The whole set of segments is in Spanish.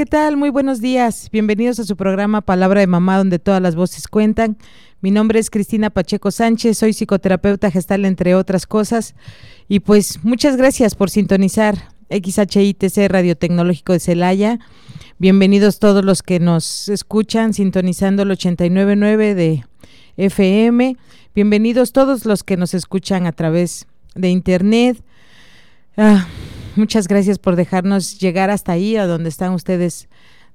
¿Qué tal? Muy buenos días. Bienvenidos a su programa Palabra de Mamá, donde todas las voces cuentan. Mi nombre es Cristina Pacheco Sánchez, soy psicoterapeuta gestal, entre otras cosas. Y pues muchas gracias por sintonizar XHITC Radio Tecnológico de Celaya. Bienvenidos todos los que nos escuchan sintonizando el 899 de FM. Bienvenidos todos los que nos escuchan a través de Internet. Ah, Muchas gracias por dejarnos llegar hasta ahí, a donde están ustedes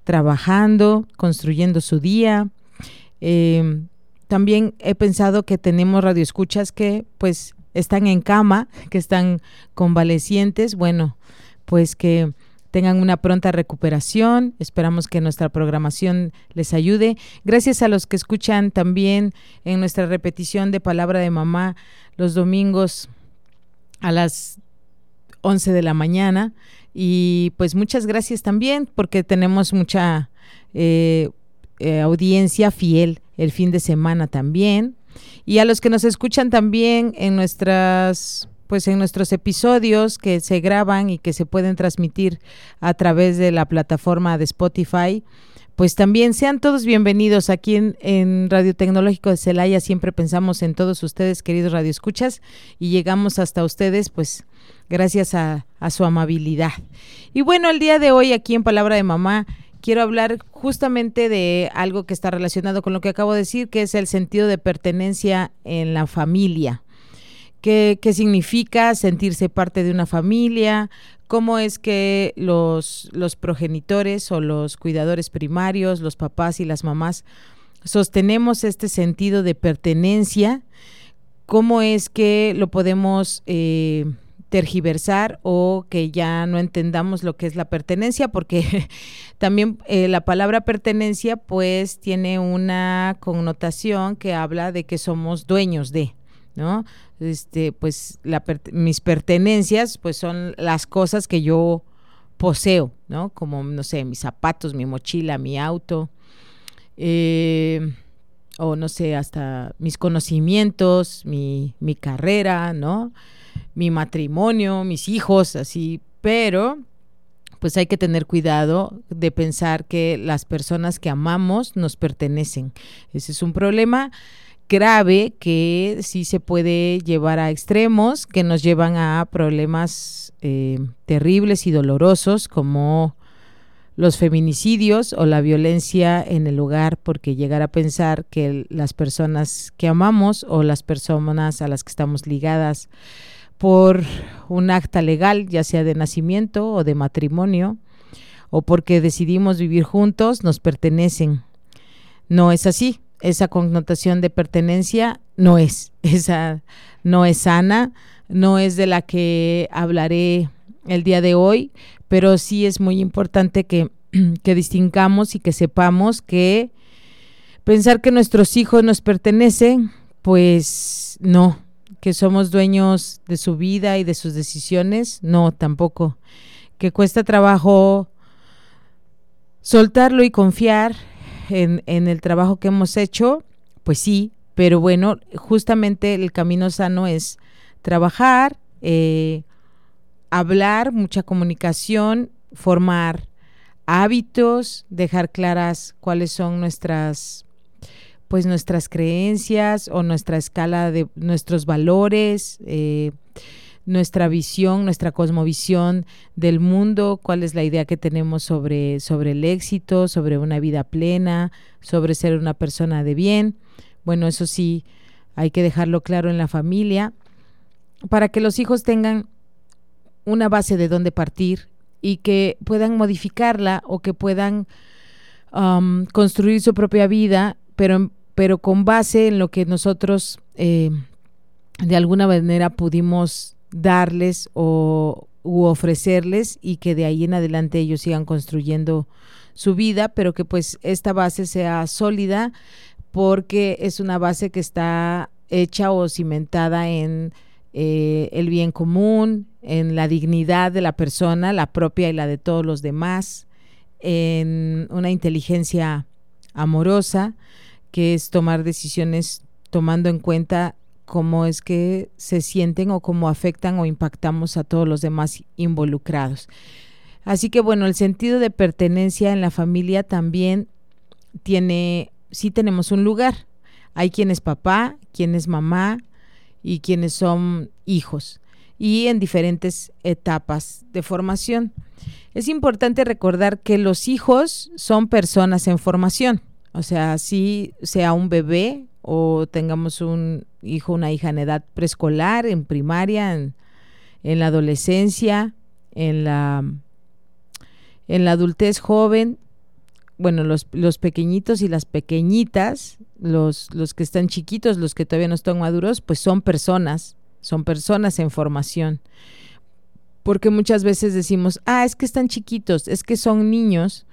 trabajando, construyendo su día. Eh, también he pensado que tenemos radioescuchas que pues están en cama, que están convalecientes. Bueno, pues que tengan una pronta recuperación. Esperamos que nuestra programación les ayude. Gracias a los que escuchan también en nuestra repetición de Palabra de Mamá los domingos a las 11 de la mañana. Y pues muchas gracias también porque tenemos mucha eh, eh, audiencia fiel el fin de semana también. Y a los que nos escuchan también en nuestras pues en nuestros episodios que se graban y que se pueden transmitir a través de la plataforma de Spotify, pues también sean todos bienvenidos aquí en, en, Radio Tecnológico de Celaya. Siempre pensamos en todos ustedes, queridos radioescuchas, y llegamos hasta ustedes, pues gracias a, su amabilidad. Y bueno, el día de hoy aquí en Palabra de Mamá quiero hablar justamente de algo que está relacionado con lo que acabo de decir, que es el sentido de pertenencia en la familia. ¿Qué, qué significa sentirse parte de una familia? ¿Cómo es que los, los progenitores o los cuidadores primarios, los papás y las mamás, sostenemos este sentido de pertenencia? ¿Cómo es que lo podemos... Eh, tergiversar o que ya no entendamos lo que es la pertenencia, porque también eh, la palabra pertenencia pues tiene una connotación que habla de que somos dueños de, ¿no? Este, pues mis pertenencias pues son las cosas que yo poseo, ¿no? Como, no sé, mis zapatos, mi mochila, mi auto, eh, o no sé, hasta mis conocimientos, mi, mi carrera, ¿no? Mi matrimonio, mis hijos, así, pero pues hay que tener cuidado de pensar que las personas que amamos nos pertenecen. Ese es un problema grave que sí se puede llevar a extremos que nos llevan a problemas eh, terribles y dolorosos como los feminicidios o la violencia en el hogar, porque llegar a pensar que las personas que amamos o las personas a las que estamos ligadas por un acta legal, ya sea de nacimiento o de matrimonio, o porque decidimos vivir juntos, nos pertenecen. No es así. Esa connotación de pertenencia no es. Esa no es sana, no es de la que hablaré el día de hoy, pero sí es muy importante que, que distingamos y que sepamos que pensar que nuestros hijos nos pertenecen, pues no, que somos dueños de su vida y de sus decisiones, no, tampoco. Que cuesta trabajo soltarlo y confiar en, el trabajo que hemos hecho, pues sí, pero bueno, justamente el camino sano es trabajar, eh, hablar, mucha comunicación, formar hábitos, dejar claras cuáles son nuestras pues nuestras creencias o nuestra escala de nuestros valores, eh, nuestra visión, nuestra cosmovisión del mundo, cuál es la idea que tenemos sobre, sobre el éxito, sobre una vida plena, sobre ser una persona de bien. Bueno, eso sí, hay que dejarlo claro en la familia para que los hijos tengan una base de dónde partir y que puedan modificarla o que puedan um, construir su propia vida pero, pero con base en lo que nosotros eh, de alguna manera pudimos darles o, u ofrecerles y que de ahí en adelante ellos sigan construyendo su vida, pero que pues esta base sea sólida porque es una base que está hecha o cimentada en eh, el bien común, en la dignidad de la persona, la propia y la de todos los demás, en una inteligencia amorosa, que es tomar decisiones tomando en cuenta cómo es que se sienten o cómo afectan o impactamos a todos los demás involucrados. Así que bueno, el sentido de pertenencia en la familia también tiene, sí tenemos un lugar. Hay quien es papá, quien es mamá y quienes son hijos y en diferentes etapas de formación. Es importante recordar que los hijos son personas en formación. O sea, si sea un bebé o tengamos un hijo, una hija en edad preescolar, en primaria, en, la adolescencia, en la, en la adultez joven, bueno, los, los pequeñitos y las pequeñitas, los, los que están chiquitos, los que todavía no están maduros, pues son personas, son personas en formación. Porque muchas veces decimos, ah, es que están chiquitos, es que son niños,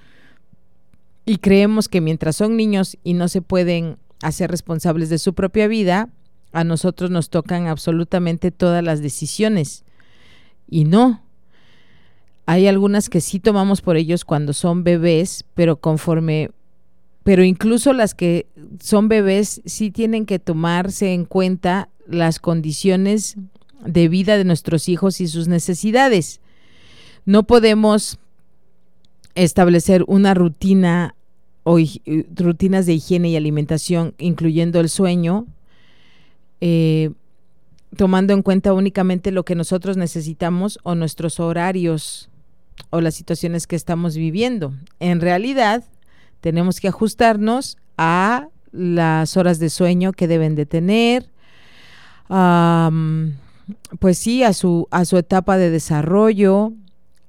y creemos que mientras son niños y no se pueden a ser responsables de su propia vida, a nosotros nos tocan absolutamente todas las decisiones. Y no. Hay algunas que sí tomamos por ellos cuando son bebés, pero conforme pero incluso las que son bebés sí tienen que tomarse en cuenta las condiciones de vida de nuestros hijos y sus necesidades. No podemos establecer una rutina o rutinas de higiene y alimentación, incluyendo el sueño, eh, tomando en cuenta únicamente lo que nosotros necesitamos o nuestros horarios o las situaciones que estamos viviendo. En realidad, tenemos que ajustarnos a las horas de sueño que deben de tener, pues sí, a su, a su etapa de desarrollo,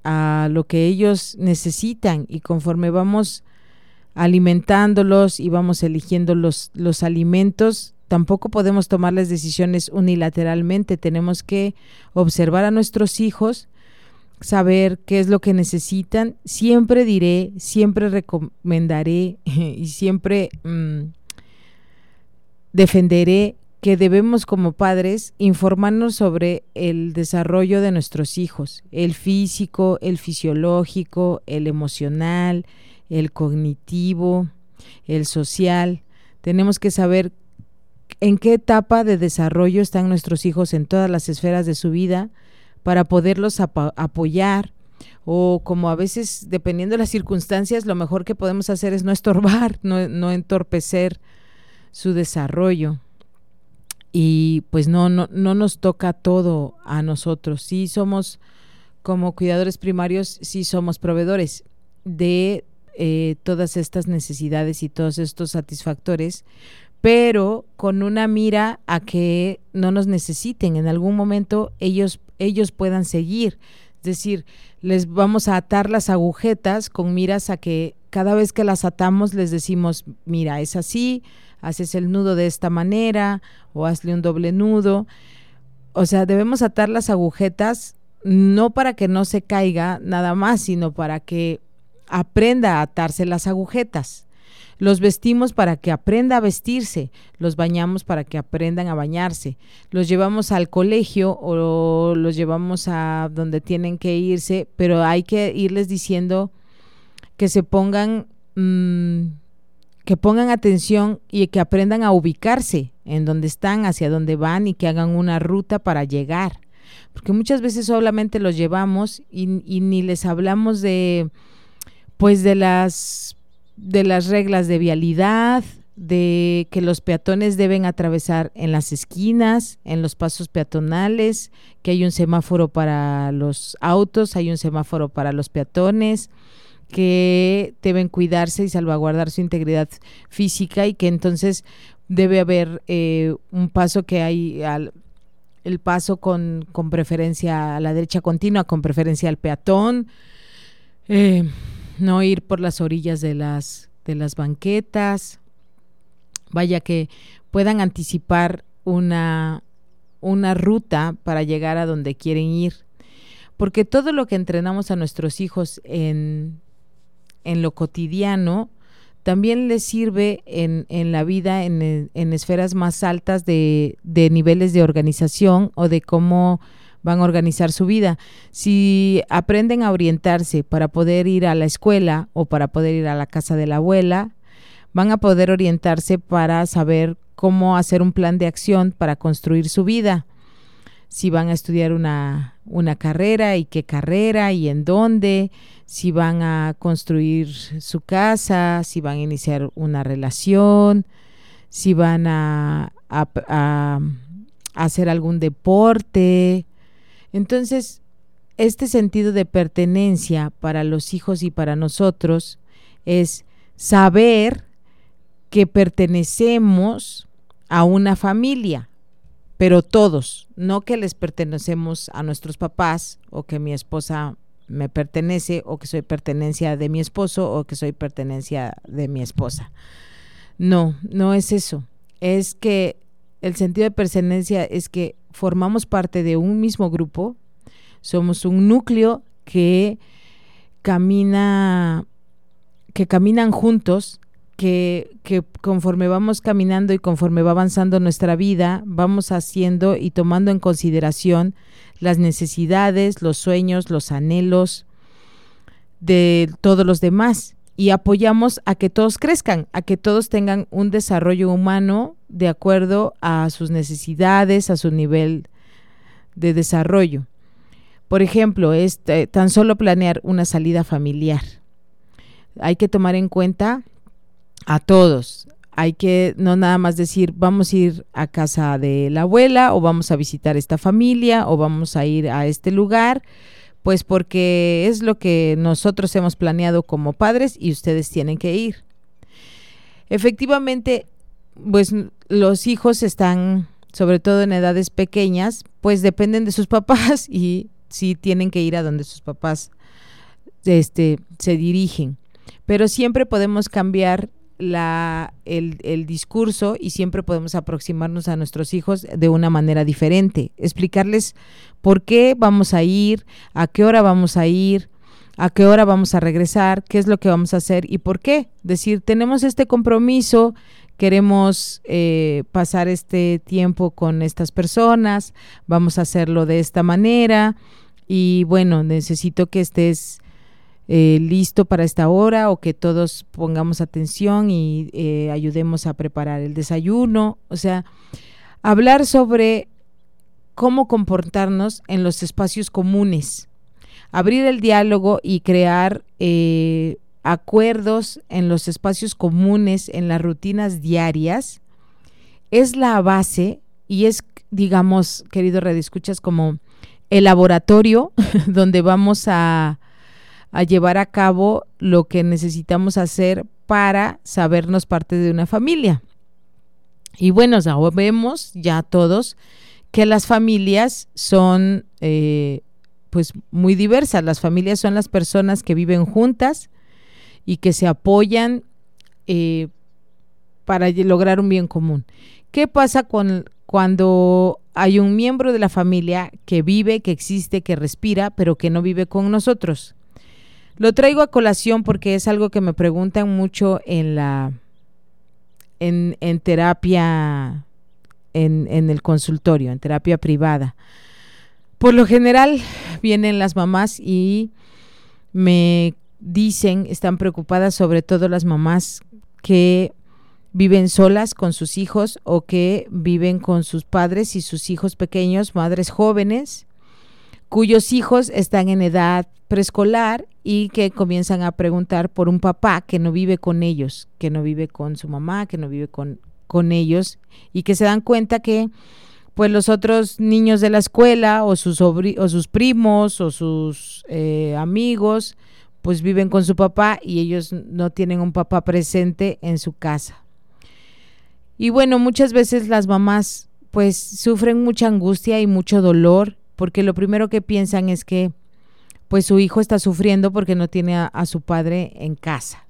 a lo que ellos necesitan y conforme vamos alimentándolos y vamos eligiendo los, los alimentos, tampoco podemos tomar las decisiones unilateralmente. Tenemos que observar a nuestros hijos, saber qué es lo que necesitan. Siempre diré, siempre recomendaré y siempre mm, defenderé que debemos como padres informarnos sobre el desarrollo de nuestros hijos, el físico, el fisiológico, el emocional, el cognitivo, el social. Tenemos que saber en qué etapa de desarrollo están nuestros hijos en todas las esferas de su vida para poderlos apoyar o como a veces, dependiendo de las circunstancias, lo mejor que podemos hacer es no estorbar, no, entorpecer su desarrollo. Y pues no, no, no nos toca todo a nosotros. Sí somos, como cuidadores primarios, sí somos proveedores de eh, todas estas necesidades y todos estos satisfactores, pero con una mira a que no nos necesiten, en algún momento ellos, ellos puedan seguir. Es decir, les vamos a atar las agujetas con miras a que cada vez que las atamos les decimos, mira, es así, haces el nudo de esta manera o hazle un doble nudo. O sea, debemos atar las agujetas no para que no se caiga nada más, sino para que aprenda a atarse las agujetas. Los vestimos para que aprenda a vestirse, los bañamos para que aprendan a bañarse, los llevamos al colegio o los llevamos a donde tienen que irse, pero hay que irles diciendo que se pongan, mm, que pongan atención y que aprendan a ubicarse en donde están, hacia dónde van y que hagan una ruta para llegar. Porque muchas veces solamente los llevamos y ni les hablamos de pues de las de las reglas de vialidad, de que los peatones deben atravesar en las esquinas, en los pasos peatonales, que hay un semáforo para los autos, hay un semáforo para los peatones, que deben cuidarse y salvaguardar su integridad física y que entonces debe haber eh, un paso que hay al, el paso con, con, preferencia a la derecha continua, con preferencia al peatón. Eh, no ir por las orillas de las, de las banquetas, vaya que puedan anticipar una, una ruta para llegar a donde quieren ir. porque todo lo que entrenamos a nuestros hijos en, en lo cotidiano, también les sirve en, en la vida en, en, esferas más altas de, de, niveles de organización o de cómo van a organizar su vida. Si aprenden a orientarse para poder ir a la escuela o para poder ir a la casa de la abuela, van a poder orientarse para saber cómo hacer un plan de acción para construir su vida. Si van a estudiar una, una carrera y qué carrera y en dónde, si van a construir su casa, si van a iniciar una relación, si van a, a, hacer algún deporte. Entonces, este sentido de pertenencia para los hijos y para nosotros es saber que pertenecemos a una familia, pero todos, no que les pertenecemos a nuestros papás o que mi esposa me pertenece o que soy pertenencia de mi esposo o que soy pertenencia de mi esposa. No, no es eso. Es que el sentido de pertenencia es que formamos parte de un mismo grupo, somos un núcleo que camina, que caminan juntos, que, conforme vamos caminando y conforme va avanzando nuestra vida, vamos haciendo y tomando en consideración las necesidades, los sueños, los anhelos de todos los demás y apoyamos a que todos crezcan, a que todos tengan un desarrollo humano de acuerdo a sus necesidades, a su nivel de desarrollo. Por ejemplo, este, tan solo planear una salida familiar. Hay que tomar en cuenta a todos, hay que no nada más decir vamos a ir a casa de la abuela o vamos a visitar esta familia o vamos a ir a este lugar, pues porque es lo que nosotros hemos planeado como padres y ustedes tienen que ir. Efectivamente, pues los hijos están, sobre todo en edades pequeñas, pues dependen de sus papás y sí tienen que ir a donde sus papás este, se dirigen. Pero siempre podemos cambiar la, el, el, discurso y siempre podemos aproximarnos a nuestros hijos de una manera diferente, explicarles por qué vamos a ir, a qué hora vamos a ir, a qué hora vamos a regresar, qué es lo que vamos a hacer y por qué. Decir, tenemos este compromiso, queremos eh, pasar este tiempo con estas personas, vamos a hacerlo de esta manera y bueno, necesito que estés eh, listo para esta hora o que todos pongamos atención y eh, ayudemos a preparar el desayuno. O sea, hablar sobre cómo comportarnos en los espacios comunes, abrir el diálogo y crear eh, acuerdos en los espacios comunes, en las rutinas diarias, es la base y es, digamos, querido Red Escuchas, como el laboratorio donde vamos a a llevar a cabo lo que necesitamos hacer para sabernos parte de una familia. Y bueno, sabemos ya todos que las familias son eh, pues muy diversas. Las familias son las personas que viven juntas y que se apoyan eh, para lograr un bien común. ¿Qué pasa con, cuando hay un miembro de la familia que vive, que existe, que respira, pero que no vive con nosotros? Lo traigo a colación porque es algo que me preguntan mucho en la en, en terapia en, en el consultorio, en terapia privada. Por lo general vienen las mamás y me dicen, están preocupadas sobre todo las mamás que viven solas con sus hijos o que viven con sus padres y sus hijos pequeños, madres jóvenes, cuyos hijos están en edad preescolar y que comienzan a preguntar por un papá que no vive con ellos, que no vive con su mamá, que no vive con, con ellos y que se dan cuenta que pues los otros niños de la escuela o sus, o sus primos o sus eh, amigos pues viven con su papá y ellos no tienen un papá presente en su casa. Y bueno, muchas veces las mamás pues sufren mucha angustia y mucho dolor porque lo primero que piensan es que pues su hijo está sufriendo porque no tiene a, su padre en casa.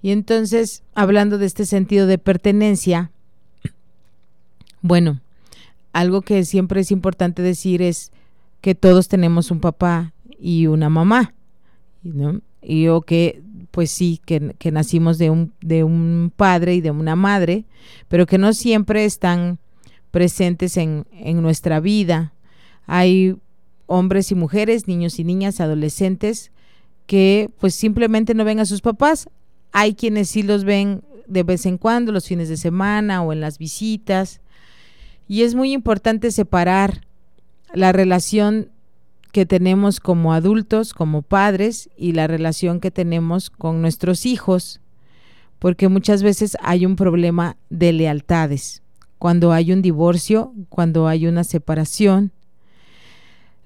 Y entonces, hablando de este sentido de pertenencia, bueno, algo que siempre es importante decir es, que todos tenemos un papá y una mamá, ¿no? Y o que pues sí, que, nacimos de un, de un padre y de una madre, pero que no siempre están presentes en, en nuestra vida. Hay hombres y mujeres, niños y niñas, adolescentes, que pues simplemente no ven a sus papás. Hay quienes sí los ven de vez en cuando, los fines de semana o en las visitas. Y es muy importante separar la relación que tenemos como adultos, como padres, y la relación que tenemos con nuestros hijos, porque muchas veces hay un problema de lealtades. Cuando hay un divorcio, cuando hay una separación,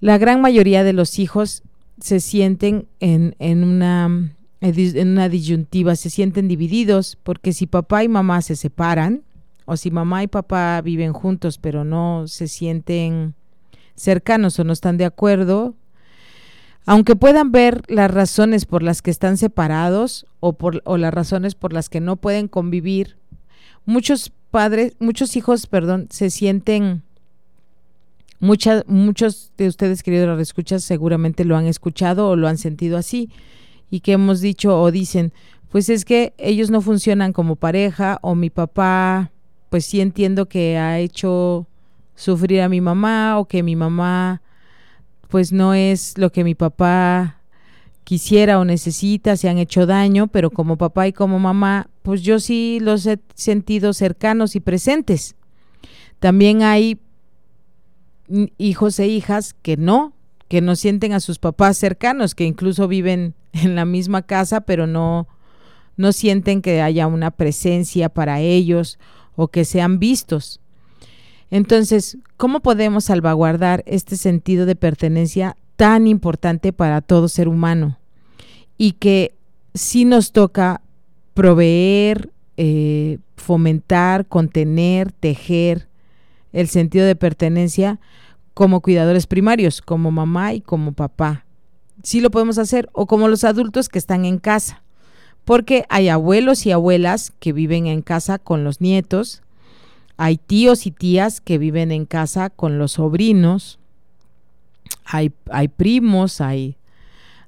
la gran mayoría de los hijos se sienten en, en, una, en una disyuntiva, se sienten divididos, porque si papá y mamá se separan, o si mamá y papá viven juntos pero no se sienten cercanos o no están de acuerdo, aunque puedan ver las razones por las que están separados o, por, o las razones por las que no pueden convivir, muchos padres, muchos hijos, perdón, se sienten, muchas, muchos de ustedes, queridos escuchas, seguramente lo han escuchado o lo han sentido así, y que hemos dicho o dicen, pues es que ellos no funcionan como pareja, o mi papá, pues sí entiendo que ha hecho sufrir a mi mamá o que mi mamá pues no es lo que mi papá quisiera o necesita, se han hecho daño, pero como papá y como mamá, pues yo sí los he sentido cercanos y presentes. También hay hijos e hijas que no, que no sienten a sus papás cercanos, que incluso viven en la misma casa, pero no, no sienten que haya una presencia para ellos o que sean vistos. Entonces, ¿cómo podemos salvaguardar este sentido de pertenencia tan importante para todo ser humano? Y que sí nos toca proveer, eh, fomentar, contener, tejer el sentido de pertenencia como cuidadores primarios, como mamá y como papá. Sí lo podemos hacer, o como los adultos que están en casa, porque hay abuelos y abuelas que viven en casa con los nietos, hay tíos y tías que viven en casa con los sobrinos. Hay, hay primos, hay,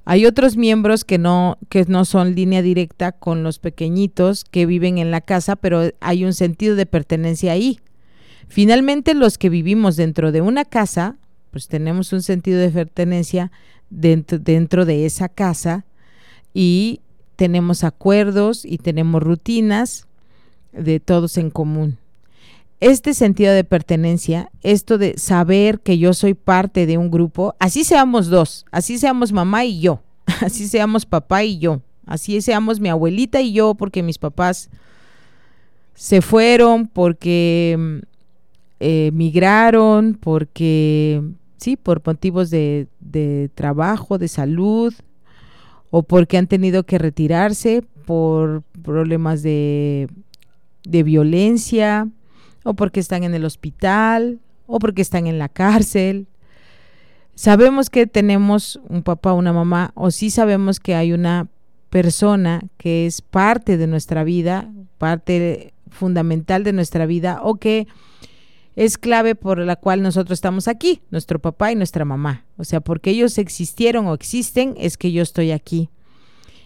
hay otros miembros que no, que no son línea directa con los pequeñitos que viven en la casa, pero hay un sentido de pertenencia ahí. Finalmente, los que vivimos dentro de una casa, pues tenemos un sentido de pertenencia dentro, de esa casa y tenemos acuerdos y tenemos rutinas de todos en común. Este sentido de pertenencia, esto de saber que yo soy parte de un grupo, así seamos dos, así seamos mamá y yo, así seamos papá y yo, así seamos mi abuelita y yo, porque mis papás se fueron, porque eh, migraron, porque, sí, por motivos de, de trabajo, de salud, o porque han tenido que retirarse por problemas de, de violencia, o porque están en el hospital, o porque están en la cárcel. Sabemos que tenemos un papá, una mamá, o sí sabemos que hay una persona que es parte de nuestra vida, parte fundamental de nuestra vida, o que es clave por la cual nosotros estamos aquí, nuestro papá y nuestra mamá. O sea, porque ellos existieron o existen, es que yo estoy aquí.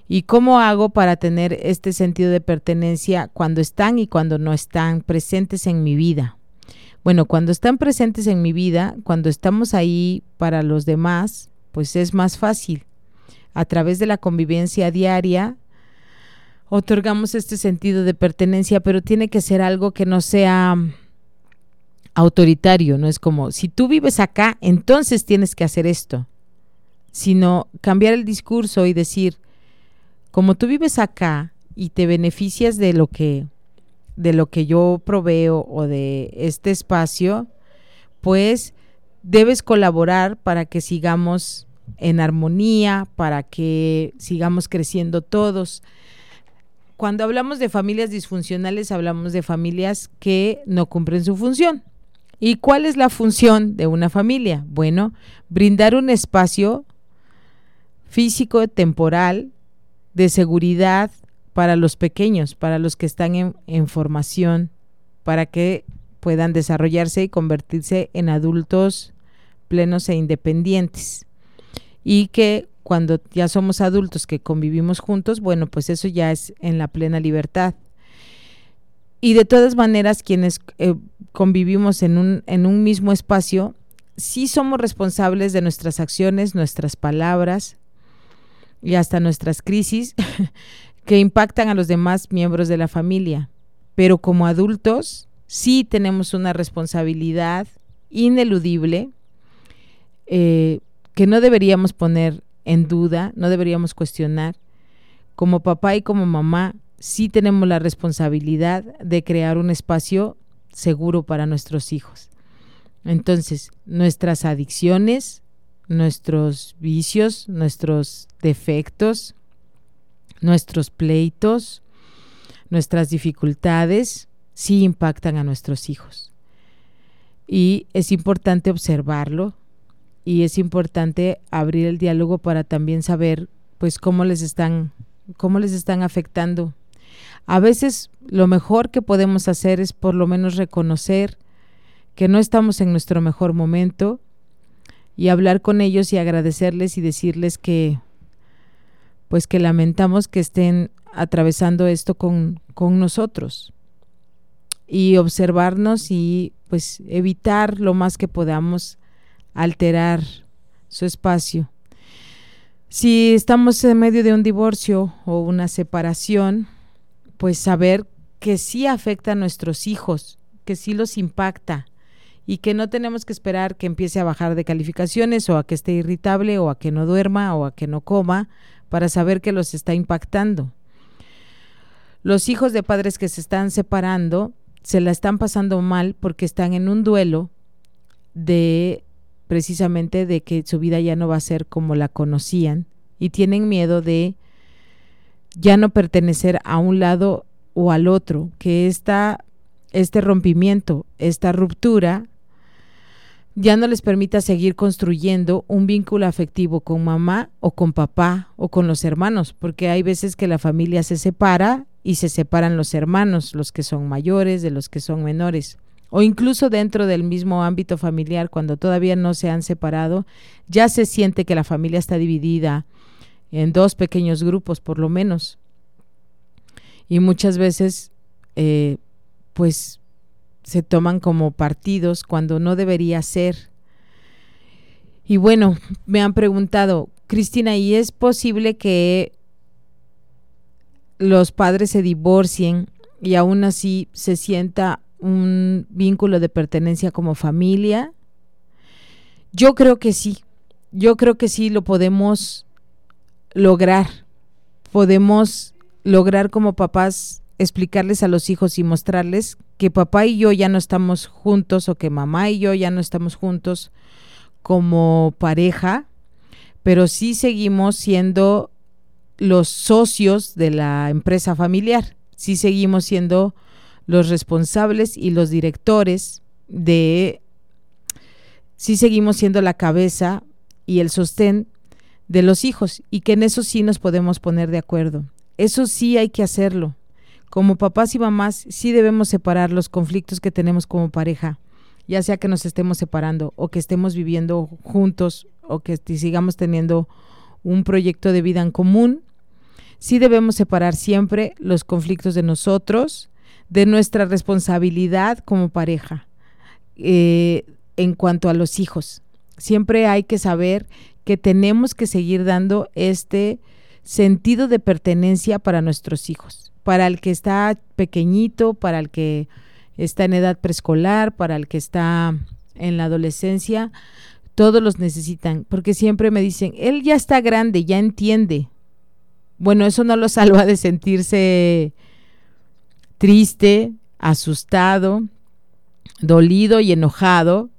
¿Y cómo hago para tener este sentido de pertenencia cuando están y cuando no están presentes en mi vida? Bueno, cuando están presentes en mi vida, cuando estamos ahí para los demás, pues es más fácil. A través de la convivencia diaria, otorgamos este sentido de pertenencia, pero tiene que ser algo que no sea autoritario, no es como, si tú vives acá, entonces tienes que hacer esto, sino cambiar el discurso y decir, como tú vives acá y te beneficias de lo que de lo que yo proveo o de este espacio, pues debes colaborar para que sigamos en armonía, para que sigamos creciendo todos. Cuando hablamos de familias disfuncionales, hablamos de familias que no cumplen su función. ¿Y cuál es la función de una familia? Bueno, brindar un espacio físico, temporal, de seguridad para los pequeños, para los que están en, formación, para que puedan desarrollarse y convertirse en adultos plenos e independientes. Y que cuando ya somos adultos que convivimos juntos, bueno, pues eso ya es en la plena libertad. Y de todas maneras, quienes eh, convivimos en un, en un mismo espacio, sí somos responsables de nuestras acciones, nuestras palabras y hasta nuestras crisis que impactan a los demás miembros de la familia. Pero como adultos, sí tenemos una responsabilidad ineludible eh, que no deberíamos poner en duda, no deberíamos cuestionar. Como papá y como mamá, sí tenemos la responsabilidad de crear un espacio seguro para nuestros hijos. Entonces, nuestras adicciones, nuestros vicios, nuestros defectos, nuestros pleitos, nuestras dificultades, sí impactan a nuestros hijos. Y es importante observarlo y es importante abrir el diálogo para también saber pues cómo les están cómo les están afectando a veces lo mejor que podemos hacer es por lo menos reconocer que no estamos en nuestro mejor momento y hablar con ellos y agradecerles y decirles que pues que lamentamos que estén atravesando esto con, con nosotros y observarnos y pues evitar lo más que podamos alterar su espacio. Si estamos en medio de un divorcio o una separación, pues saber que sí afecta a nuestros hijos, que sí los impacta y que no tenemos que esperar que empiece a bajar de calificaciones o a que esté irritable o a que no duerma o a que no coma para saber que los está impactando. Los hijos de padres que se están separando se la están pasando mal porque están en un duelo de precisamente de que su vida ya no va a ser como la conocían y tienen miedo de ya no pertenecer a un lado o al otro, que esta, este rompimiento, esta ruptura, ya no les permita seguir construyendo un vínculo afectivo con mamá o con papá o con los hermanos, porque hay veces que la familia se separa y se separan los hermanos, los que son mayores de los que son menores, o incluso dentro del mismo ámbito familiar, cuando todavía no se han separado, ya se siente que la familia está dividida, en dos pequeños grupos por lo menos. Y muchas veces, eh, pues, se toman como partidos cuando no debería ser. Y bueno, me han preguntado, Cristina, ¿y es posible que los padres se divorcien y aún así se sienta un vínculo de pertenencia como familia? Yo creo que sí, yo creo que sí lo podemos lograr, podemos lograr como papás explicarles a los hijos y mostrarles que papá y yo ya no estamos juntos o que mamá y yo ya no estamos juntos como pareja, pero sí seguimos siendo los socios de la empresa familiar, sí seguimos siendo los responsables y los directores de, sí seguimos siendo la cabeza y el sostén de los hijos y que en eso sí nos podemos poner de acuerdo. Eso sí hay que hacerlo. Como papás y mamás sí debemos separar los conflictos que tenemos como pareja, ya sea que nos estemos separando o que estemos viviendo juntos o que sigamos teniendo un proyecto de vida en común. Sí debemos separar siempre los conflictos de nosotros, de nuestra responsabilidad como pareja eh, en cuanto a los hijos. Siempre hay que saber que tenemos que seguir dando este sentido de pertenencia para nuestros hijos, para el que está pequeñito, para el que está en edad preescolar, para el que está en la adolescencia, todos los necesitan, porque siempre me dicen, él ya está grande, ya entiende. Bueno, eso no lo salva de sentirse triste, asustado, dolido y enojado,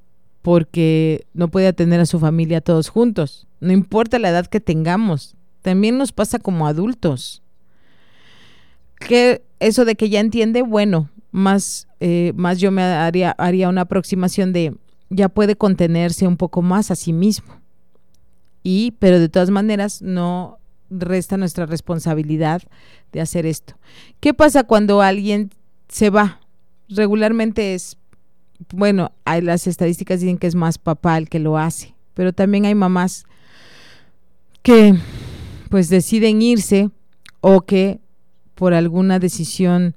porque no puede atender a su familia todos juntos. No importa la edad que tengamos, también nos pasa como adultos. Que eso de que ya entiende, bueno, más, eh, más yo me haría, haría una aproximación de ya puede contenerse un poco más a sí mismo. Y, pero de todas maneras, no resta nuestra responsabilidad de hacer esto. ¿Qué pasa cuando alguien se va? Regularmente es bueno, hay, las estadísticas dicen que es más papá el que lo hace, pero también hay mamás que pues deciden irse o que por alguna decisión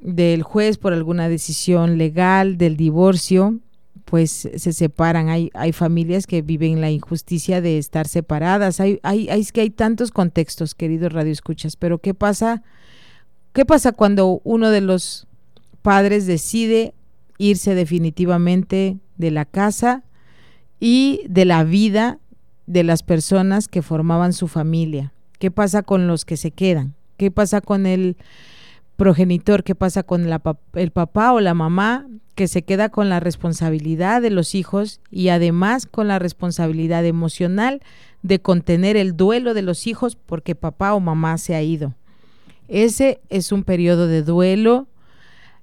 del juez, por alguna decisión legal del divorcio, pues se separan. Hay, hay familias que viven la injusticia de estar separadas. Hay, hay, es que hay tantos contextos, queridos radioescuchas, pero ¿qué pasa? ¿Qué pasa cuando uno de los padres decide irse definitivamente de la casa y de la vida de las personas que formaban su familia? ¿Qué pasa con los que se quedan? ¿Qué pasa con el progenitor? ¿Qué pasa con el papá o la mamá que se queda con la responsabilidad de los hijos y además con la responsabilidad emocional de contener el duelo de los hijos porque papá o mamá se ha ido? Ese es un periodo de duelo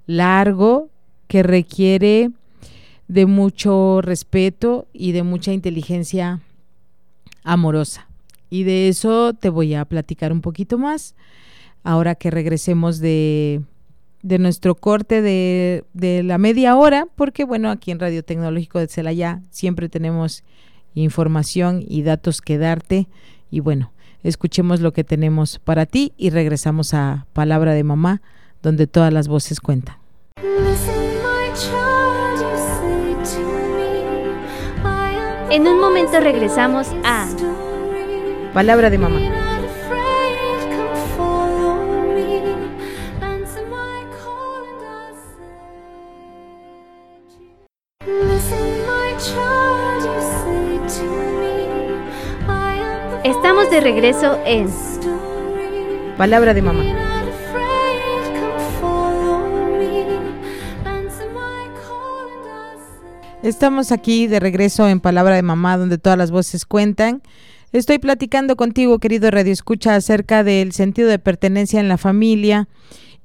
largo que requiere de mucho respeto y de mucha inteligencia amorosa. Y de eso te voy a platicar un poquito más ahora que regresemos de, de nuestro corte de, de, la media hora, porque bueno, aquí en Radio Tecnológico de Celaya siempre tenemos información y datos que darte. Y bueno, escuchemos lo que tenemos para ti y regresamos a Palabra de Mamá, donde todas las voces cuentan. En un momento regresamos a Palabra de Mamá. Estamos de regreso en Palabra de Mamá. Estamos aquí de regreso en Palabra de Mamá, donde todas las voces cuentan. Estoy platicando contigo, querido Radio Escucha, acerca del sentido de pertenencia en la familia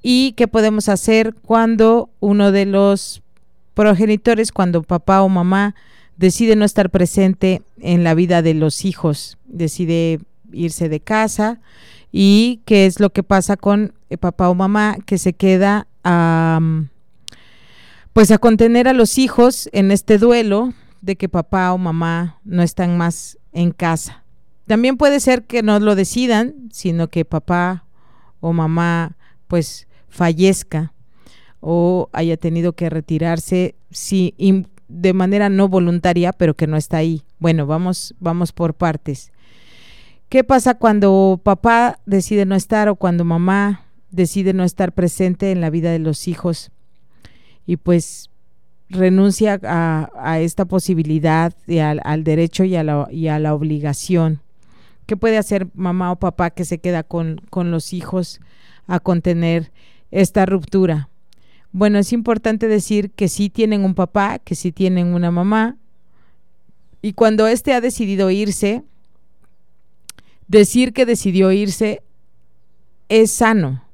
y qué podemos hacer cuando uno de los progenitores, cuando papá o mamá decide no estar presente en la vida de los hijos, decide irse de casa y qué es lo que pasa con papá o mamá que se queda a pues a contener a los hijos en este duelo de que papá o mamá no están más en casa. También puede ser que no lo decidan, sino que papá o mamá pues fallezca o haya tenido que retirarse sí, de manera no voluntaria, pero que no está ahí. Bueno, vamos, vamos por partes. ¿Qué pasa cuando papá decide no estar o cuando mamá decide no estar presente en la vida de los hijos? Y pues renuncia a, esta posibilidad y al, derecho y a, la, y a, la, obligación. ¿Qué puede hacer mamá o papá que se queda con, con los hijos a contener esta ruptura? Bueno, es importante decir que sí tienen un papá, que sí tienen una mamá, y cuando éste ha decidido irse, decir que decidió irse es sano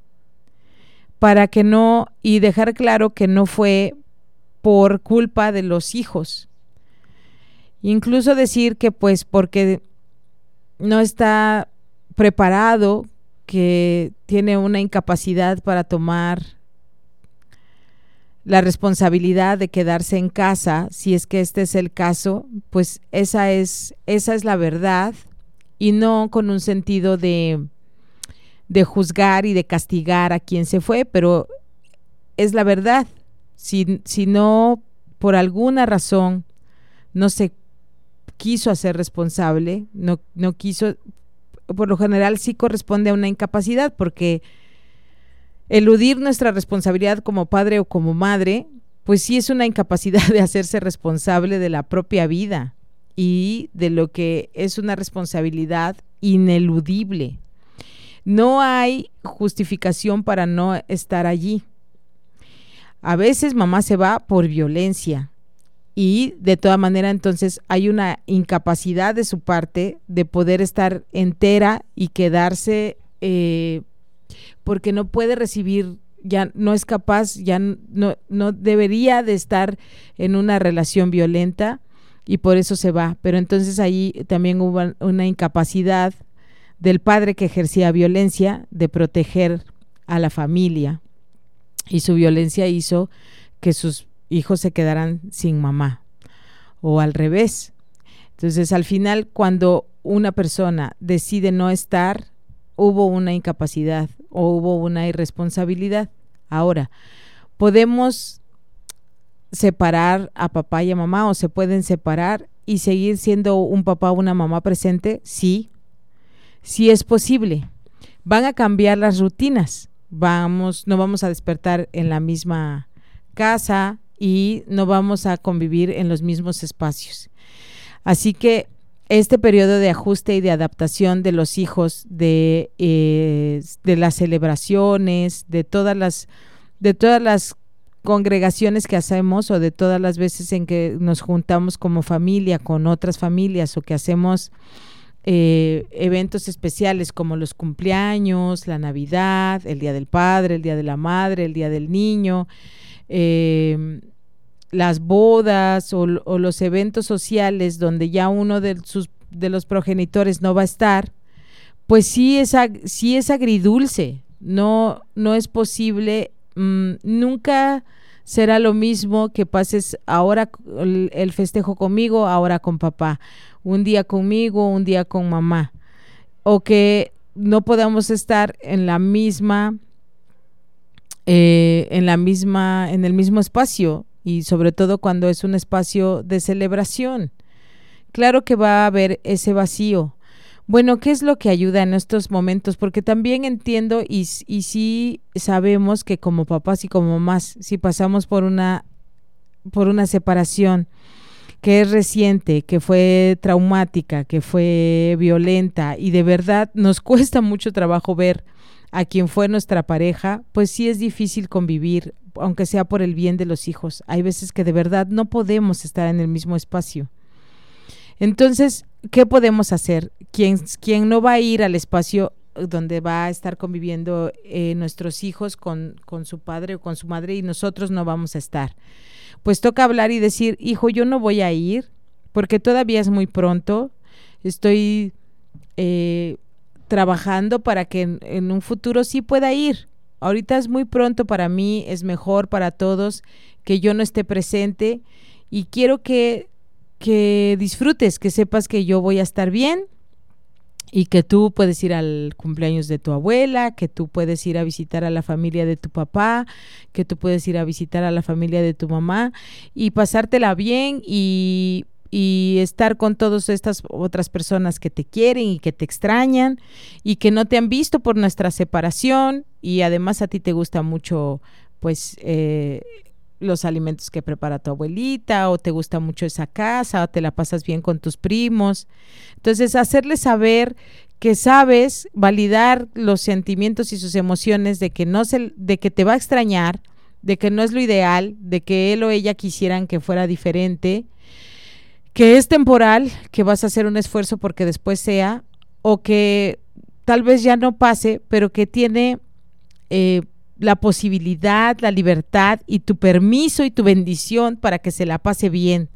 para que no, y dejar claro que no fue por culpa de los hijos. Incluso decir que pues porque no está preparado, que tiene una incapacidad para tomar la responsabilidad de quedarse en casa, si es que este es el caso, pues esa es esa es la verdad y no con un sentido de de juzgar y de castigar a quien se fue, pero es la verdad. Si, si no, por alguna razón, no se quiso hacer responsable, no, no quiso, por lo general sí corresponde a una incapacidad, porque eludir nuestra responsabilidad como padre o como madre, pues sí es una incapacidad de hacerse responsable de la propia vida y de lo que es una responsabilidad ineludible. No hay justificación para no estar allí. A veces mamá se va por violencia y de toda manera entonces hay una incapacidad de su parte de poder estar entera y quedarse eh, porque no puede recibir ya no es capaz, ya no, no debería de estar en una relación violenta y por eso se va. Pero entonces ahí también hubo una incapacidad del padre que ejercía violencia de proteger a la familia y su violencia hizo que sus hijos se quedarán sin mamá o al revés. Entonces, al final, cuando una persona decide no estar, hubo una incapacidad o hubo una irresponsabilidad. Ahora, podemos separar a papá y a mamá o se pueden separar y seguir siendo un papá o una mamá presente? Sí, sí es posible. Van a cambiar las rutinas. Vamos, no vamos a despertar en la misma casa y no vamos a convivir en los mismos espacios. Así que este periodo de ajuste y de adaptación de los hijos, de, eh, de las celebraciones, de todas las, de todas las congregaciones que hacemos o de todas las veces en que nos juntamos como familia con otras familias o que hacemos eh, eventos especiales como los cumpleaños, la Navidad, el Día del Padre, el Día de la Madre, el Día del Niño, em, las bodas o, los eventos sociales donde ya uno de, sus, de los progenitores no va a estar, pues sí es, sí es agridulce, no, no es posible, mm, nunca será lo mismo que pases ahora el, festejo conmigo, ahora con papá, un día conmigo, un día con mamá, o que no podamos estar en la misma, eh, en la misma, en el mismo espacio y sobre todo cuando es un espacio de celebración. Claro que va a haber ese vacío, bueno, ¿qué es lo que ayuda en estos momentos? Porque también entiendo y, y sí sabemos que como papás y como mamás, si pasamos por una, por una separación que es reciente, que fue traumática, que fue violenta y de verdad nos cuesta mucho trabajo ver a quien fue nuestra pareja, pues sí es difícil convivir, aunque sea por el bien de los hijos. Hay veces que de verdad no podemos estar en el mismo espacio. Entonces, ¿qué podemos hacer? Quien, quien no va a ir al espacio donde va a estar conviviendo eh, nuestros hijos con, con su padre o con su madre y nosotros no vamos a estar. Pues toca hablar y decir, hijo, yo no voy a ir porque todavía es muy pronto, estoy eh, trabajando para que en, en, un futuro sí pueda ir. Ahorita es muy pronto para mí, es mejor para todos que yo no esté presente y quiero que que disfrutes, que sepas que yo voy a estar bien y que tú puedes ir al cumpleaños de tu abuela, que tú puedes ir a visitar a la familia de tu papá, que tú puedes ir a visitar a la familia de tu mamá y pasártela bien y, y estar con todas estas otras personas que te quieren y que te extrañan y que no te han visto por nuestra separación y además a ti te gusta mucho pues eh, los alimentos que prepara tu abuelita o te gusta mucho esa casa o te la pasas bien con tus primos. Entonces, hacerle saber que sabes validar los sentimientos y sus emociones de que no se, de que te va a extrañar, de que no es lo ideal, de que él o ella quisieran que fuera diferente, que es temporal, que vas a hacer un esfuerzo porque después sea, o que tal vez ya no pase, pero que tiene eh, la posibilidad, la libertad y tu permiso y tu bendición para que se la pase bien.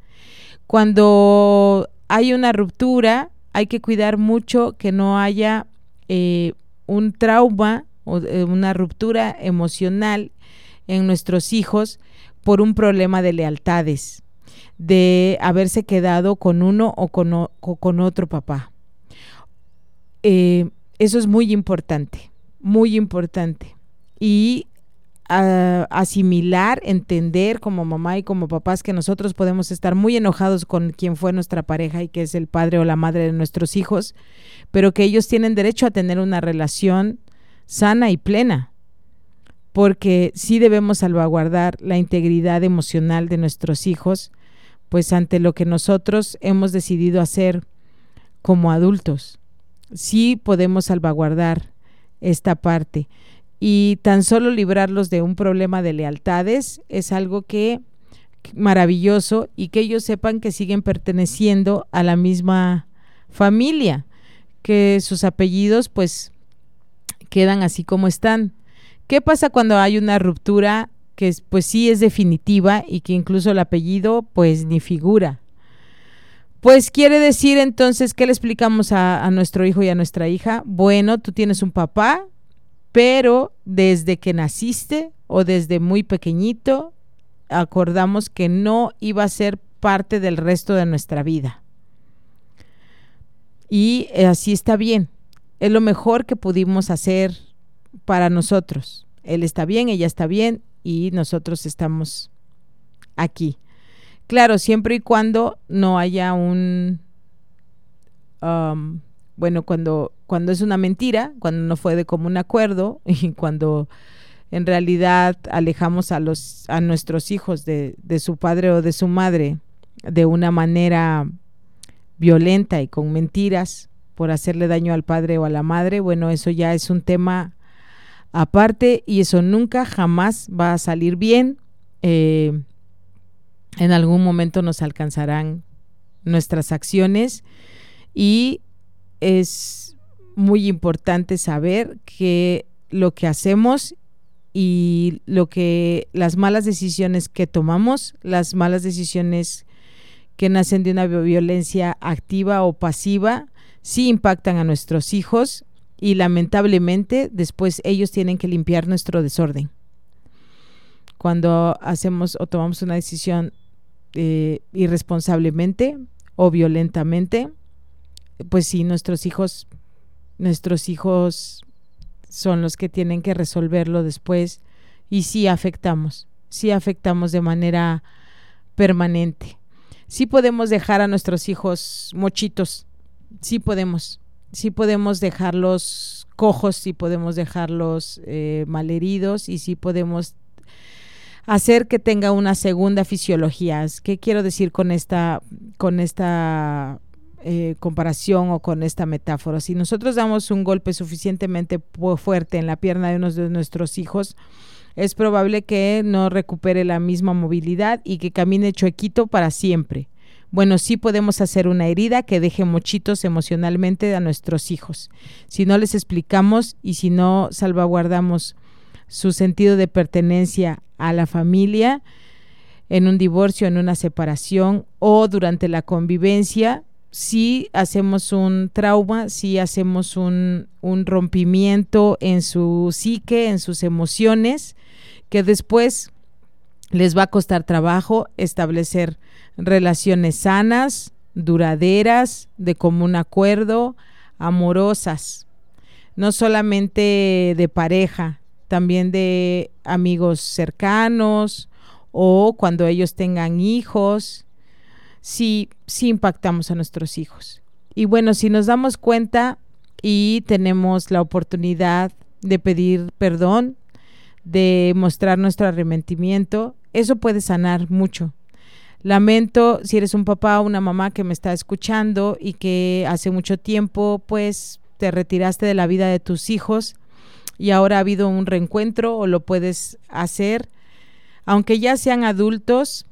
Cuando hay una ruptura, hay que cuidar mucho que no haya eh, un trauma o eh, una ruptura emocional en nuestros hijos por un problema de lealtades, de haberse quedado con uno o con, otro papá. Eh, eso es muy importante, muy importante y asimilar, entender como mamá y como papás que nosotros podemos estar muy enojados con quien fue nuestra pareja y que es el padre o la madre de nuestros hijos, pero que ellos tienen derecho a tener una relación sana y plena, porque sí debemos salvaguardar la integridad emocional de nuestros hijos, pues ante lo que nosotros hemos decidido hacer como adultos, sí podemos salvaguardar esta parte y tan solo librarlos de un problema de lealtades es algo que maravilloso y que ellos sepan que siguen perteneciendo a la misma familia, que sus apellidos pues quedan así como están. ¿Qué pasa cuando hay una ruptura que pues sí es definitiva y que incluso el apellido pues ni figura? Pues quiere decir entonces, ¿qué le explicamos a, a nuestro hijo y a nuestra hija? Bueno, tú tienes un papá, pero desde que naciste o desde muy pequeñito acordamos que no iba a ser parte del resto de nuestra vida. Y así está bien. Es lo mejor que pudimos hacer para nosotros. Él está bien, ella está bien y nosotros estamos aquí. Claro, siempre y cuando no haya un, um, bueno, cuando, cuando es una mentira, cuando no fue de común acuerdo y cuando en realidad alejamos a, los, a nuestros hijos de, de su padre o de su madre de una manera violenta y con mentiras por hacerle daño al padre o a la madre, bueno, eso ya es un tema aparte y eso nunca jamás va a salir bien. Eh, en algún momento nos alcanzarán nuestras acciones y es muy importante saber que lo que hacemos y lo que las malas decisiones que tomamos, las malas decisiones que nacen de una violencia activa o pasiva, sí impactan a nuestros hijos y lamentablemente después ellos tienen que limpiar nuestro desorden. Cuando hacemos o tomamos una decisión eh, irresponsablemente o violentamente, pues sí, nuestros hijos, nuestros hijos son los que tienen que resolverlo después y sí afectamos, sí afectamos de manera permanente. Sí podemos dejar a nuestros hijos mochitos, sí podemos, sí podemos dejarlos cojos, sí podemos dejarlos eh, malheridos y sí podemos hacer que tenga una segunda fisiología. ¿Qué quiero decir con esta, con esta eh, comparación o con esta metáfora? Si nosotros damos un golpe suficientemente fuerte en la pierna de uno de nuestros hijos, es probable que no recupere la misma movilidad y que camine chuequito para siempre. Bueno, sí podemos hacer una herida que deje mochitos emocionalmente a nuestros hijos. Si no les explicamos y si no salvaguardamos su sentido de pertenencia a la familia en un divorcio, en una separación o durante la convivencia, si hacemos un trauma, si hacemos un, un rompimiento en su psique, en sus emociones, que después les va a costar trabajo establecer relaciones sanas, duraderas, de común acuerdo, amorosas, no solamente de pareja, también de amigos cercanos o cuando ellos tengan hijos, si, si impactamos a nuestros hijos. Y bueno, si nos damos cuenta y tenemos la oportunidad de pedir perdón, de mostrar nuestro arrepentimiento, eso puede sanar mucho. Lamento si eres un papá o una mamá que me está escuchando y que hace mucho tiempo pues te retiraste de la vida de tus hijos y ahora ha habido un reencuentro o lo puedes hacer, aunque ya sean adultos,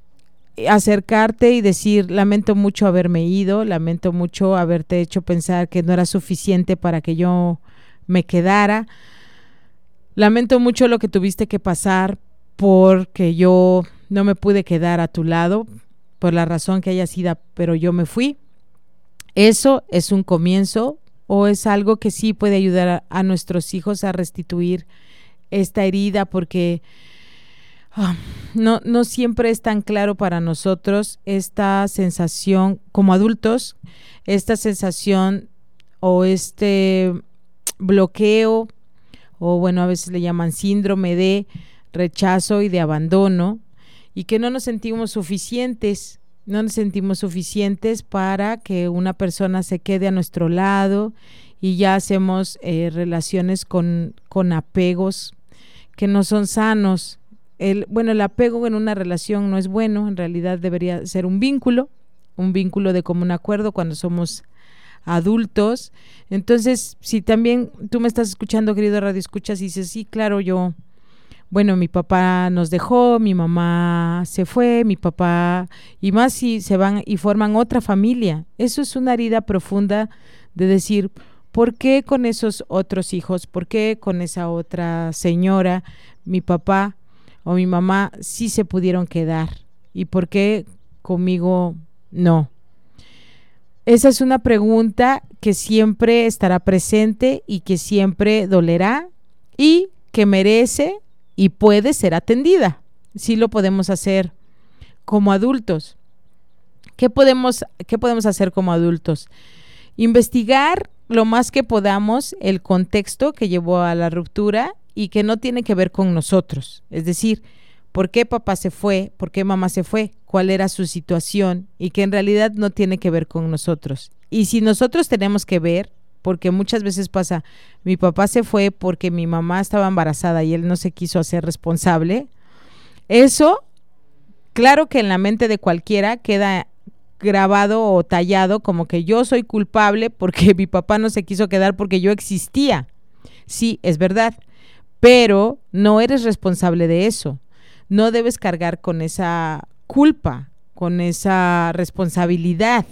acercarte y decir, lamento mucho haberme ido, lamento mucho haberte hecho pensar que no era suficiente para que yo me quedara, lamento mucho lo que tuviste que pasar porque yo no me pude quedar a tu lado por la razón que haya sido, pero yo me fui. Eso es un comienzo o es algo que sí puede ayudar a, nuestros hijos a restituir esta herida porque ah, no, no siempre es tan claro para nosotros esta sensación como adultos, esta sensación o este bloqueo o bueno, a veces le llaman síndrome de rechazo y de abandono, y que no nos sentimos suficientes, no nos sentimos suficientes para que una persona se quede a nuestro lado y ya hacemos eh, relaciones con, con apegos que no son sanos. El, bueno, el apego en una relación no es bueno, en realidad debería ser un vínculo, un vínculo de común acuerdo cuando somos adultos. Entonces, si también tú me estás escuchando, querido Radio Escuchas, y dices, sí, claro, yo bueno, mi papá nos dejó, mi mamá se fue, mi papá, y más si se van y forman otra familia. Eso es una herida profunda de decir, ¿por qué con esos otros hijos, por qué con esa otra señora, mi papá o mi mamá sí se pudieron quedar? ¿Y por qué conmigo no? Esa es una pregunta que siempre estará presente y que siempre dolerá y que merece y puede ser atendida. sí lo podemos hacer como adultos. ¿Qué podemos, qué podemos hacer como adultos? Investigar lo más que podamos el contexto que llevó a la ruptura y que no tiene que ver con nosotros. Es decir, por qué papá se fue, por qué mamá se fue, cuál era su situación y que en realidad no tiene que ver con nosotros. Y si nosotros tenemos que ver, porque muchas veces pasa, mi papá se fue porque mi mamá estaba embarazada y él no se quiso hacer responsable, eso, claro que en la mente de cualquiera queda grabado o tallado como que yo soy culpable porque mi papá no se quiso quedar porque yo existía. Sí, es verdad, pero no eres responsable de eso. No debes cargar con esa culpa, con esa responsabilidad,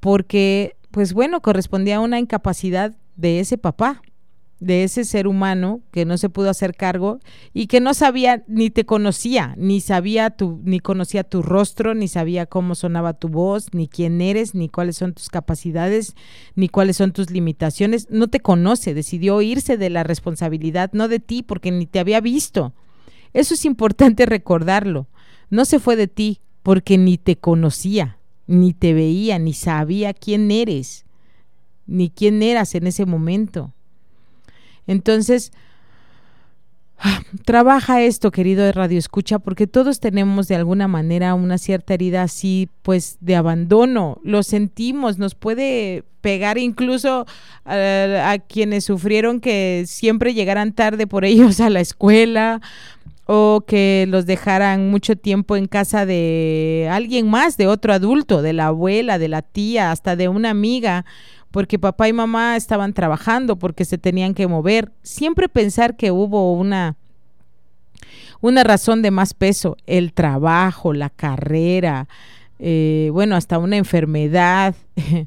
porque, pues bueno, correspondía a una incapacidad de ese papá, de ese ser humano que no se pudo hacer cargo y que no sabía ni te conocía, ni sabía tu ni conocía tu rostro, ni sabía cómo sonaba tu voz, ni quién eres, ni cuáles son tus capacidades, ni cuáles son tus limitaciones, no te conoce, decidió irse de la responsabilidad, no de ti porque ni te había visto. Eso es importante recordarlo. No se fue de ti porque ni te conocía, ni te veía, ni sabía quién eres, ni quién eras en ese momento. Entonces, trabaja esto, querido de Radio Escucha, porque todos tenemos de alguna manera una cierta herida así, pues de abandono. Lo sentimos, nos puede pegar incluso a, a quienes sufrieron que siempre llegaran tarde por ellos a la escuela o que los dejaran mucho tiempo en casa de alguien más, de otro adulto, de la abuela, de la tía, hasta de una amiga, porque papá y mamá estaban trabajando, porque se tenían que mover. Siempre pensar que hubo una una razón de más peso, el trabajo, la carrera, eh, bueno, hasta una enfermedad,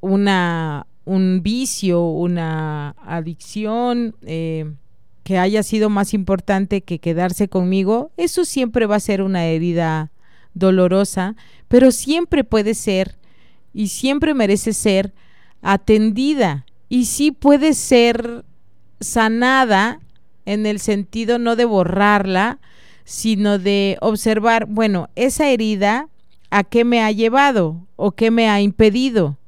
una, un vicio, una adicción, eh, que haya sido más importante que quedarse conmigo, eso siempre va a ser una herida dolorosa, pero siempre puede ser y siempre merece ser atendida y sí puede ser sanada en el sentido no de borrarla, sino de observar, bueno, esa herida, ¿a qué me ha llevado o qué me ha impedido?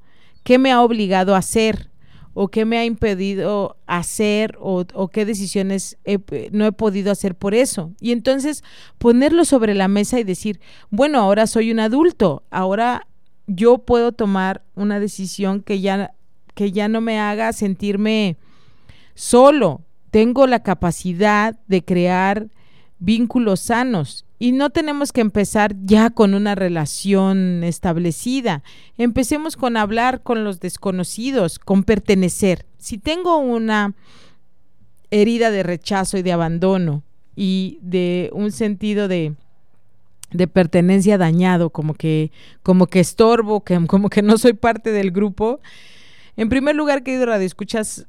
¿Qué me ha obligado a hacer? o qué me ha impedido hacer o, qué decisiones no he podido hacer por eso. Y entonces ponerlo sobre la mesa y decir, bueno, ahora soy un adulto, ahora yo puedo tomar una decisión que ya, que ya no me haga sentirme solo. Tengo la capacidad de crear vínculos sanos y no tenemos que empezar ya con una relación establecida. Empecemos con hablar con los desconocidos, con pertenecer. Si tengo una herida de rechazo y de abandono y de un sentido de, de pertenencia dañado, como que, como que estorbo, que, como que no soy parte del grupo. En primer lugar, querido Radio Escuchas,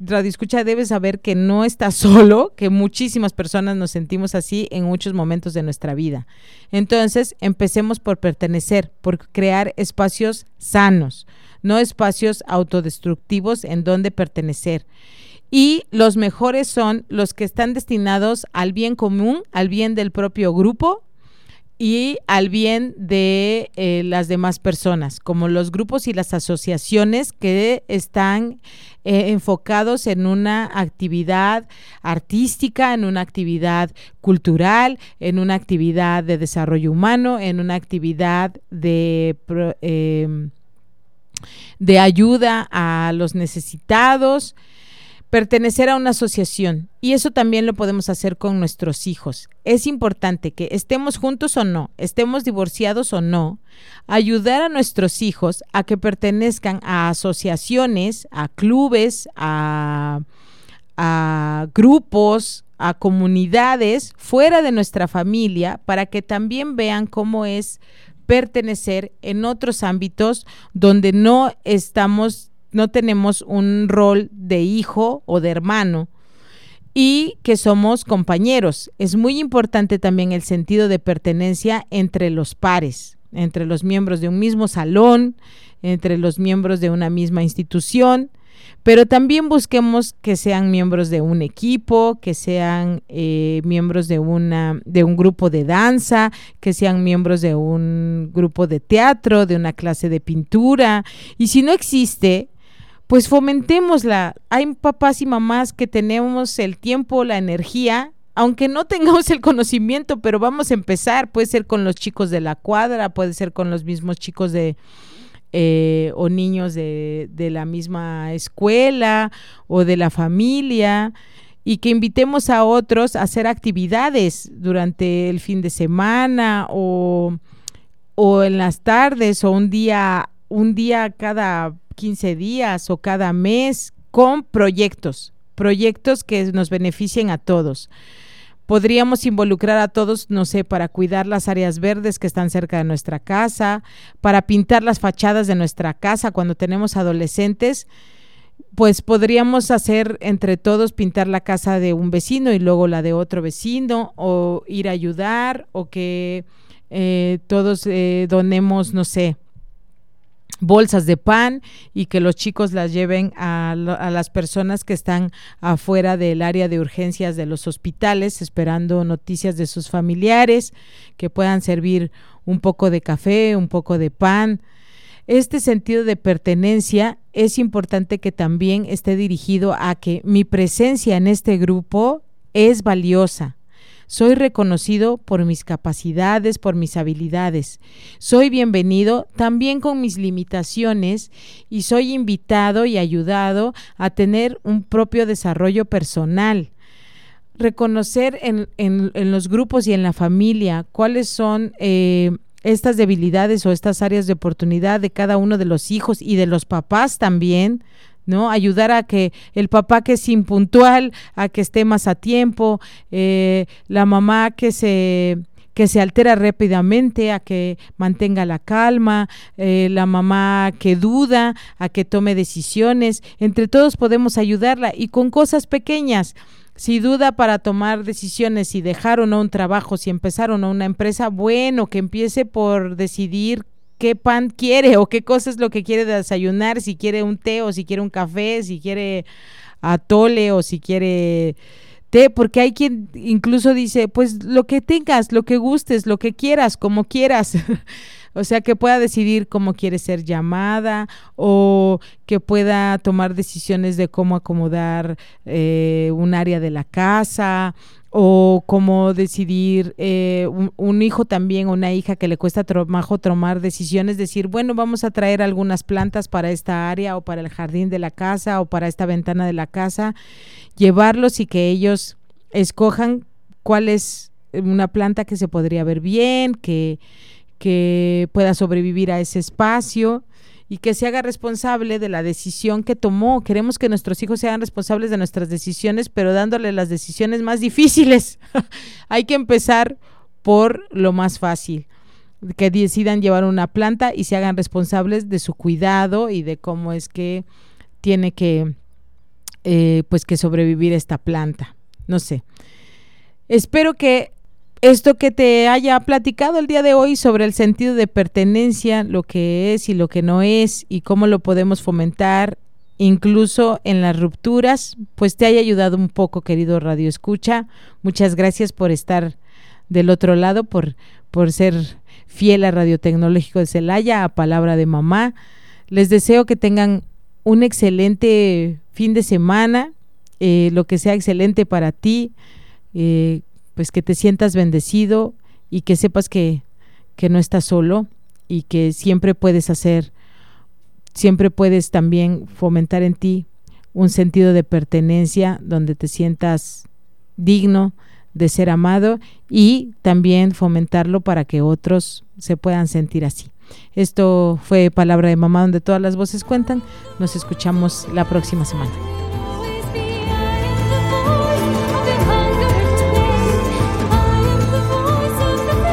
Radio Escucha debe saber que no está solo, que muchísimas personas nos sentimos así en muchos momentos de nuestra vida. Entonces, empecemos por pertenecer, por crear espacios sanos, no espacios autodestructivos en donde pertenecer. Y los mejores son los que están destinados al bien común, al bien del propio grupo y al bien de eh, las demás personas, como los grupos y las asociaciones que están eh, enfocados en una actividad artística, en una actividad cultural, en una actividad de desarrollo humano, en una actividad de... Em, de ayuda a los necesitados, pertenecer a una asociación y eso también lo podemos hacer con nuestros hijos. Es importante que estemos juntos o no, estemos divorciados o no, ayudar a nuestros hijos a que pertenezcan a asociaciones, a clubes, a, grupos, a comunidades fuera de nuestra familia para que también vean cómo es pertenecer en otros ámbitos donde no estamos no tenemos un rol de hijo o de hermano y que somos compañeros. Es muy importante también el sentido de pertenencia entre los pares, entre los miembros de un mismo salón, entre los miembros de una misma institución. pero también busquemos que sean miembros de un equipo, que sean eh, miembros de, una, de un grupo de danza, que sean miembros de un grupo de teatro, de una clase de pintura. Y si no existe, pues fomentémosla. Hay papás y mamás que tenemos el tiempo, la energía aunque no tengamos el conocimiento, pero vamos a empezar, puede ser con los chicos de la cuadra, puede ser con los mismos chicos de, eh, o niños de, de, la misma escuela o de la familia y que invitemos a otros a hacer actividades durante el fin de semana o, o en las tardes o un día, un día cada 15 días o cada mes con proyectos, proyectos que nos beneficien a todos. Podríamos involucrar a todos, no sé, para cuidar las áreas verdes que están cerca de nuestra casa, para pintar las fachadas de nuestra casa cuando tenemos adolescentes pues podríamos hacer entre todos pintar la casa de un vecino y luego la de otro vecino o ir a ayudar o que eh, todos eh, donemos, no sé, bolsas de pan y que los chicos las lleven a, las personas que están afuera del área de urgencias de los hospitales esperando noticias de sus familiares, que puedan servir un poco de café, un poco de pan. Este sentido de pertenencia es importante que también esté dirigido a que mi presencia en este grupo es valiosa, soy reconocido por mis capacidades, por mis habilidades. Soy bienvenido también con mis limitaciones y soy invitado y ayudado a tener un propio desarrollo personal reconocer en, en, los grupos y en la familia cuáles son eh, estas debilidades o estas áreas de oportunidad de cada uno de los hijos y de los papás también, ¿no? Ayudar a que el papá que es impuntual, a que esté más a tiempo, eh, la mamá que se que se altera rápidamente, a que mantenga la calma, eh, la mamá que duda, a que tome decisiones. Entre todos podemos ayudarla y con cosas pequeñas. Si duda para tomar decisiones, si dejar o no un trabajo, si empezar o no una empresa, bueno, que empiece por decidir qué pan quiere o qué cosa es lo que quiere desayunar, si quiere un té o si quiere un café, si quiere atole o si quiere té, porque hay quien incluso dice, pues lo que tengas, lo que gustes, lo que quieras, como quieras. o sea, que pueda decidir cómo quiere ser llamada o que pueda tomar decisiones de cómo acomodar eh, un área de la casa o cómo decidir eh, un, hijo también, una hija que le cuesta trabajo tomar decisiones, decir, bueno, vamos a traer algunas plantas para esta área o para el jardín de la casa o para esta ventana de la casa, llevarlos y que ellos escojan cuál es una planta que se podría ver bien, que, que pueda sobrevivir a ese espacio y que se haga responsable de la decisión que tomó. Queremos que nuestros hijos sean responsables de nuestras decisiones, pero dándole las decisiones más difíciles. Hay que empezar por lo más fácil, que decidan llevar una planta y se hagan responsables de su cuidado y de cómo es que tiene que, eh, pues, que sobrevivir esta planta. No sé. Espero que esto que te haya platicado el día de hoy sobre el sentido de pertenencia, lo que es y lo que no es y cómo lo podemos fomentar incluso en las rupturas, pues te haya ayudado un poco, querido Radio Escucha. Muchas gracias por estar del otro lado, por, por ser fiel a Radio Tecnológico de Celaya, a Palabra de Mamá. Les deseo que tengan un excelente fin de semana, eh, lo que sea excelente para ti. Eh, pues que te sientas bendecido y que sepas que, que no estás solo y que siempre puedes hacer, siempre puedes también fomentar en ti un sentido de pertenencia donde te sientas digno de ser amado y también fomentarlo para que otros se puedan sentir así. Esto fue Palabra de Mamá donde todas las voces cuentan. Nos escuchamos la próxima semana.